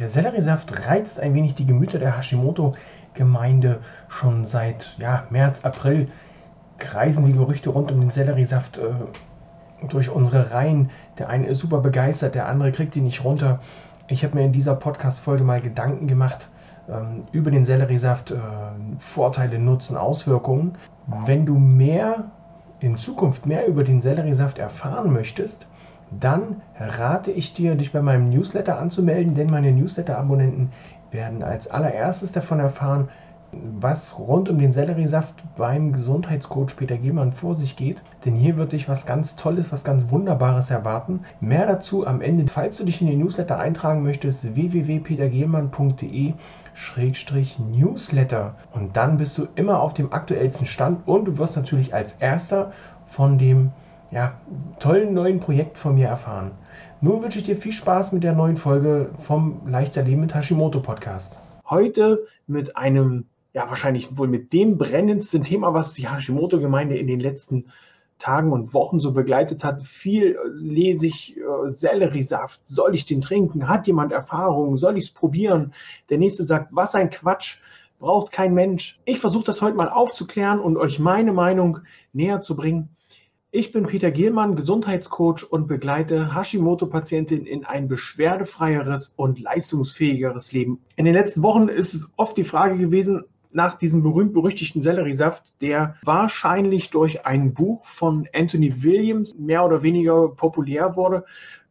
Der Selleriesaft reizt ein wenig die Gemüter der Hashimoto-Gemeinde. Schon seit ja, März, April kreisen die Gerüchte rund um den Selleriesaft äh, durch unsere Reihen. Der eine ist super begeistert, der andere kriegt ihn nicht runter. Ich habe mir in dieser Podcast-Folge mal Gedanken gemacht ähm, über den Selleriesaft, äh, Vorteile, Nutzen, Auswirkungen. Wenn du mehr in Zukunft mehr über den Selleriesaft erfahren möchtest, dann rate ich dir, dich bei meinem Newsletter anzumelden, denn meine Newsletter-Abonnenten werden als allererstes davon erfahren, was rund um den Selleriesaft beim Gesundheitscoach Peter Gehmann vor sich geht. Denn hier wird dich was ganz Tolles, was ganz Wunderbares erwarten. Mehr dazu am Ende, falls du dich in den Newsletter eintragen möchtest, www.petergehlmann.de-newsletter. Und dann bist du immer auf dem aktuellsten Stand und du wirst natürlich als erster von dem ja, tollen neuen Projekt von mir erfahren. Nun wünsche ich dir viel Spaß mit der neuen Folge vom Leichter Leben mit Hashimoto Podcast. Heute mit einem, ja, wahrscheinlich wohl mit dem brennendsten Thema, was die Hashimoto-Gemeinde in den letzten Tagen und Wochen so begleitet hat. Viel lese ich äh, Selleriesaft. Soll ich den trinken? Hat jemand Erfahrung? Soll ich es probieren? Der nächste sagt, was ein Quatsch. Braucht kein Mensch. Ich versuche das heute mal aufzuklären und euch meine Meinung näher zu bringen. Ich bin Peter Gielmann, Gesundheitscoach und begleite Hashimoto-Patientinnen in ein beschwerdefreieres und leistungsfähigeres Leben. In den letzten Wochen ist es oft die Frage gewesen, nach diesem berühmt-berüchtigten Selleriesaft, der wahrscheinlich durch ein Buch von Anthony Williams mehr oder weniger populär wurde,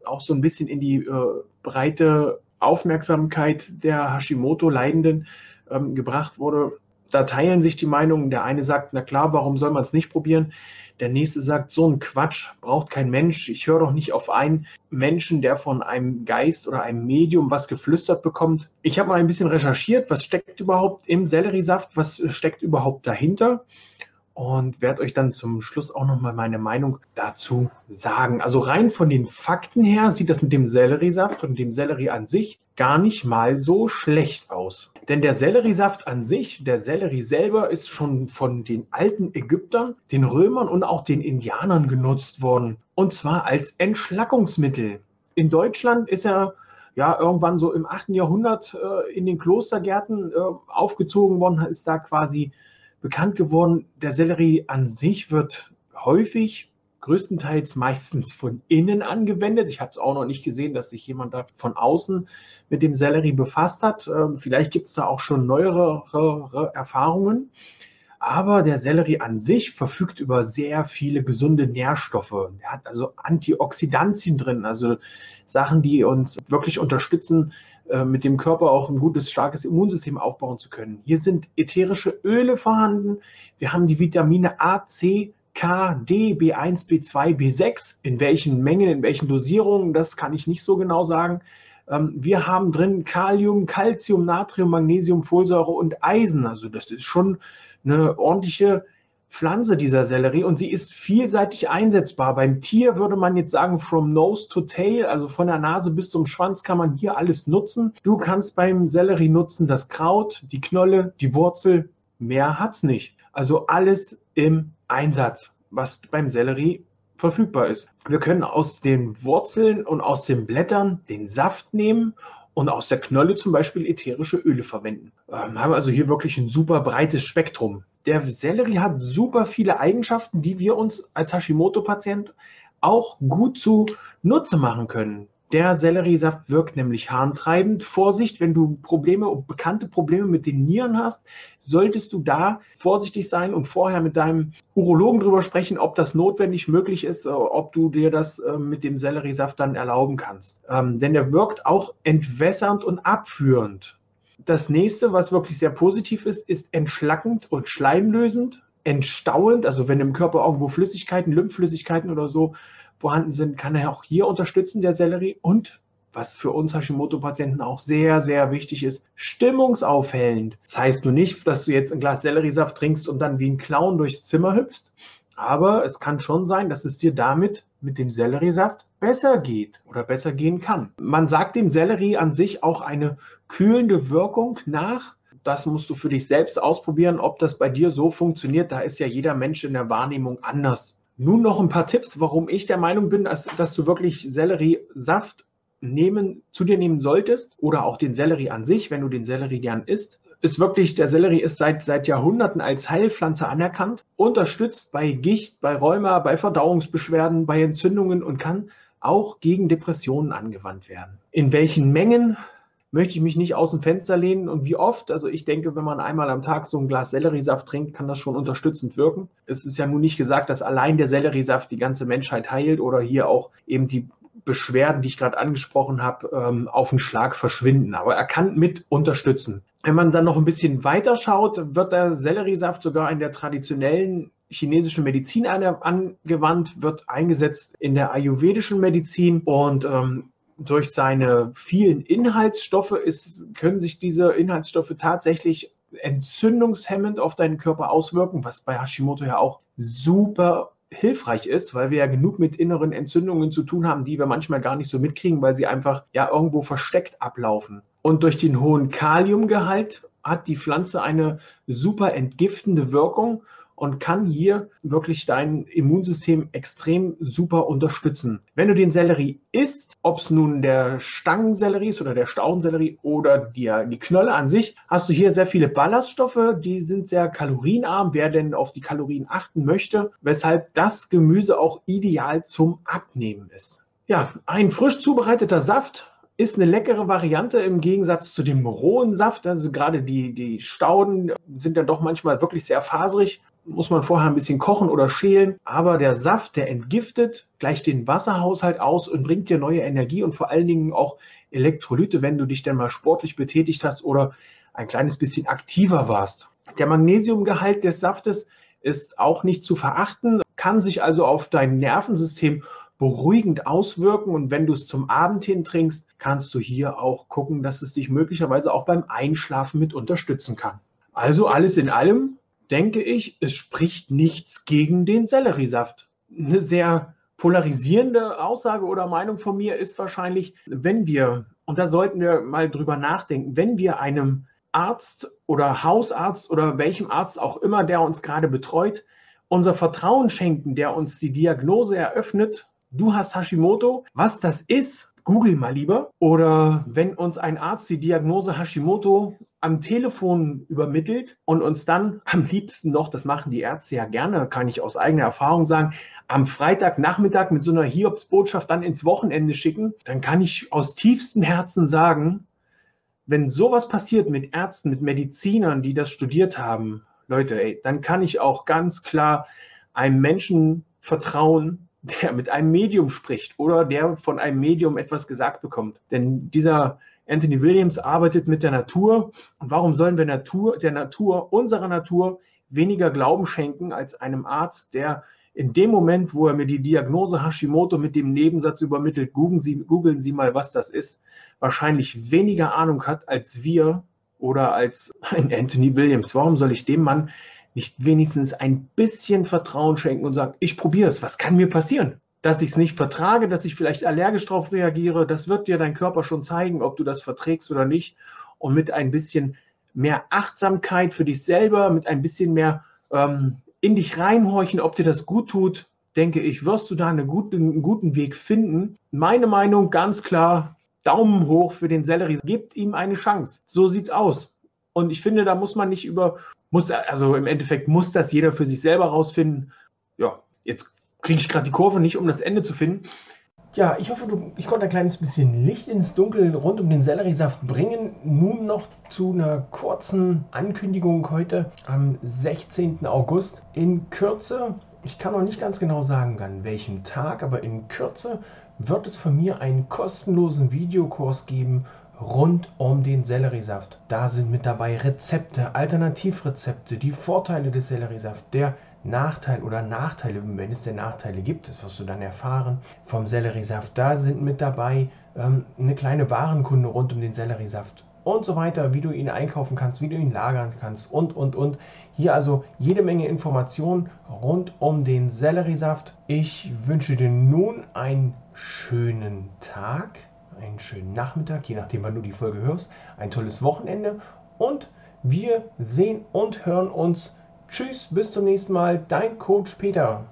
auch so ein bisschen in die äh, breite Aufmerksamkeit der Hashimoto-Leidenden ähm, gebracht wurde. Da teilen sich die Meinungen. Der eine sagt, na klar, warum soll man es nicht probieren? Der nächste sagt, so ein Quatsch braucht kein Mensch. Ich höre doch nicht auf einen Menschen, der von einem Geist oder einem Medium was geflüstert bekommt. Ich habe mal ein bisschen recherchiert, was steckt überhaupt im Selleriesaft, was steckt überhaupt dahinter und werde euch dann zum Schluss auch nochmal meine Meinung dazu sagen. Also rein von den Fakten her sieht das mit dem Selleriesaft und dem Sellerie an sich gar nicht mal so schlecht aus. Denn der Selleriesaft an sich, der Sellerie selber, ist schon von den alten Ägyptern, den Römern und auch den Indianern genutzt worden. Und zwar als Entschlackungsmittel. In Deutschland ist er ja irgendwann so im 8. Jahrhundert äh, in den Klostergärten äh, aufgezogen worden, ist da quasi bekannt geworden. Der Sellerie an sich wird häufig größtenteils meistens von innen angewendet. Ich habe es auch noch nicht gesehen, dass sich jemand da von außen mit dem Sellerie befasst hat. Ähm, vielleicht gibt es da auch schon neuere Erfahrungen. Aber der Sellerie an sich verfügt über sehr viele gesunde Nährstoffe. Er hat also Antioxidantien drin, also Sachen, die uns wirklich unterstützen, äh, mit dem Körper auch ein gutes, starkes Immunsystem aufbauen zu können. Hier sind ätherische Öle vorhanden. Wir haben die Vitamine A, C, K, D, B1, B2, B6. In welchen Mengen, in welchen Dosierungen, das kann ich nicht so genau sagen. Ähm, wir haben drin Kalium, Calcium, Natrium, Magnesium, Folsäure und Eisen. Also das ist schon eine ordentliche Pflanze, dieser Sellerie, und sie ist vielseitig einsetzbar. Beim Tier würde man jetzt sagen, from nose to tail, also von der Nase bis zum Schwanz kann man hier alles nutzen. Du kannst beim Sellerie nutzen das Kraut, die Knolle, die Wurzel, mehr hat's nicht. Also alles im Einsatz, was beim Sellerie verfügbar ist. Wir können aus den Wurzeln und aus den Blättern den Saft nehmen und aus der Knolle zum Beispiel ätherische Öle verwenden. Wir ähm, haben also hier wirklich ein super breites Spektrum. Der Sellerie hat super viele Eigenschaften, die wir uns als Hashimoto-Patient auch gut zu Nutze machen können. Der Selleriesaft wirkt nämlich harntreibend. Vorsicht, wenn du Probleme, bekannte Probleme mit den Nieren hast, solltest du da vorsichtig sein und vorher mit deinem Urologen drüber sprechen, ob das notwendig möglich ist, äh, ob du dir das äh, mit dem Selleriesaft dann erlauben kannst. Ähm, denn der wirkt auch entwässernd und abführend. Das nächste, was wirklich sehr positiv ist, ist entschlackend und schleimlösend, entstauend, also wenn im Körper irgendwo Flüssigkeiten, Lymphflüssigkeiten oder so vorhanden sind, kann er auch hier unterstützen, der Sellerie. Und was für uns Hashimoto-Patienten auch sehr, sehr wichtig ist, stimmungsaufhellend. Das heißt nur nicht, dass du jetzt ein Glas Selleriesaft trinkst und dann wie ein Clown durchs Zimmer hüpfst. Aber es kann schon sein, dass es dir damit mit dem Selleriesaft besser geht oder besser gehen kann. Man sagt dem Sellerie an sich auch eine kühlende Wirkung nach. Das musst du für dich selbst ausprobieren, ob das bei dir so funktioniert. Da ist ja jeder Mensch in der Wahrnehmung anders. Nun noch ein paar Tipps, warum ich der Meinung bin, dass, dass du wirklich Selleriesaft nehmen, zu dir nehmen solltest oder auch den Sellerie an sich, wenn du den Sellerie gern isst, ist wirklich, der Sellerie ist seit, seit Jahrhunderten als Heilpflanze anerkannt, unterstützt bei Gicht, bei Rheuma, bei Verdauungsbeschwerden, bei Entzündungen und kann auch gegen Depressionen angewandt werden. In welchen Mengen möchte ich mich nicht aus dem Fenster lehnen und wie oft. Also ich denke, wenn man einmal am Tag so ein Glas Selleriesaft trinkt, kann das schon unterstützend wirken. Es ist ja nun nicht gesagt, dass allein der Selleriesaft die ganze Menschheit heilt oder hier auch eben die Beschwerden, die ich gerade angesprochen habe, ähm, auf den Schlag verschwinden. Aber er kann mit unterstützen. Wenn man dann noch ein bisschen weiter schaut, wird der Selleriesaft sogar in der traditionellen chinesischen Medizin angewandt, wird eingesetzt in der ayurvedischen Medizin und ähm, durch seine vielen Inhaltsstoffe ist, können sich diese Inhaltsstoffe tatsächlich entzündungshemmend auf deinen Körper auswirken, was bei Hashimoto ja auch super hilfreich ist, weil wir ja genug mit inneren Entzündungen zu tun haben, die wir manchmal gar nicht so mitkriegen, weil sie einfach ja irgendwo versteckt ablaufen. Und durch den hohen Kaliumgehalt hat die Pflanze eine super entgiftende Wirkung und kann hier wirklich dein Immunsystem extrem super unterstützen. Wenn du den Sellerie isst, ob es nun der Stangensellerie ist oder der Staudensellerie oder die, die Knolle an sich, hast du hier sehr viele Ballaststoffe, die sind sehr kalorienarm, wer denn auf die Kalorien achten möchte, weshalb das Gemüse auch ideal zum Abnehmen ist. Ja, ein frisch zubereiteter Saft ist eine leckere Variante im Gegensatz zu dem rohen Saft. Also gerade die, die Stauden sind ja doch manchmal wirklich sehr faserig muss man vorher ein bisschen kochen oder schälen. Aber der Saft, der entgiftet, gleicht den Wasserhaushalt aus und bringt dir neue Energie und vor allen Dingen auch Elektrolyte, wenn du dich dann mal sportlich betätigt hast oder ein kleines bisschen aktiver warst. Der Magnesiumgehalt des Saftes ist auch nicht zu verachten, kann sich also auf dein Nervensystem beruhigend auswirken. Und wenn du es zum Abend hin trinkst, kannst du hier auch gucken, dass es dich möglicherweise auch beim Einschlafen mit unterstützen kann. Also alles in allem denke ich, es spricht nichts gegen den Selleriesaft. Eine sehr polarisierende Aussage oder Meinung von mir ist wahrscheinlich, wenn wir, und da sollten wir mal drüber nachdenken, wenn wir einem Arzt oder Hausarzt oder welchem Arzt auch immer, der uns gerade betreut, unser Vertrauen schenken, der uns die Diagnose eröffnet, du hast Hashimoto, was das ist, Google mal lieber. Oder wenn uns ein Arzt die Diagnose Hashimoto am Telefon übermittelt und uns dann am liebsten noch, das machen die Ärzte ja gerne, kann ich aus eigener Erfahrung sagen, am Freitagnachmittag mit so einer Hiobsbotschaft dann ins Wochenende schicken, dann kann ich aus tiefstem Herzen sagen, wenn sowas passiert mit Ärzten, mit Medizinern, die das studiert haben, Leute, ey, dann kann ich auch ganz klar einem Menschen vertrauen, der mit einem Medium spricht oder der von einem Medium etwas gesagt bekommt. Denn dieser Anthony Williams arbeitet mit der Natur. Und warum sollen wir Natur, der Natur, unserer Natur, weniger Glauben schenken als einem Arzt, der in dem Moment, wo er mir die Diagnose Hashimoto mit dem Nebensatz übermittelt, googeln Sie, googeln Sie mal, was das ist, wahrscheinlich weniger Ahnung hat als wir oder als ein Anthony Williams. Warum soll ich dem Mann nicht wenigstens ein bisschen Vertrauen schenken und sagen, ich probiere es, was kann mir passieren? Dass ich es nicht vertrage, dass ich vielleicht allergisch darauf reagiere, das wird dir dein Körper schon zeigen, ob du das verträgst oder nicht. Und mit ein bisschen mehr Achtsamkeit für dich selber, mit ein bisschen mehr ähm, in dich reinhorchen, ob dir das gut tut, denke ich, wirst du da eine gute, einen guten Weg finden. Meine Meinung ganz klar, Daumen hoch für den Sellerie. Gebt ihm eine Chance. So sieht's aus. Und ich finde, da muss man nicht über, muss, also im Endeffekt muss das jeder für sich selber rausfinden. Ja, jetzt kriege ich gerade die Kurve nicht, um das Ende zu finden. Ja, ich hoffe, du, ich konnte ein kleines bisschen Licht ins Dunkel rund um den Selleriesaft bringen. Nun noch zu einer kurzen Ankündigung heute am 16. August. In Kürze, ich kann noch nicht ganz genau sagen, an welchem Tag, aber in Kürze wird es von mir einen kostenlosen Videokurs geben rund um den Selleriesaft. Da sind mit dabei Rezepte, Alternativrezepte, die Vorteile des Selleriesafts, der Nachteil oder Nachteile, wenn es denn Nachteile gibt, das wirst du dann erfahren vom Selleriesaft. Da sind mit dabei ähm, eine kleine Warenkunde rund um den Selleriesaft und so weiter, wie du ihn einkaufen kannst, wie du ihn lagern kannst und, und, und. Hier also jede Menge Informationen rund um den Selleriesaft. Ich wünsche dir nun einen schönen Tag einen schönen Nachmittag, je nachdem, wann du die Folge hörst, ein tolles Wochenende und wir sehen und hören uns. Tschüss, bis zum nächsten Mal, dein Coach Peter.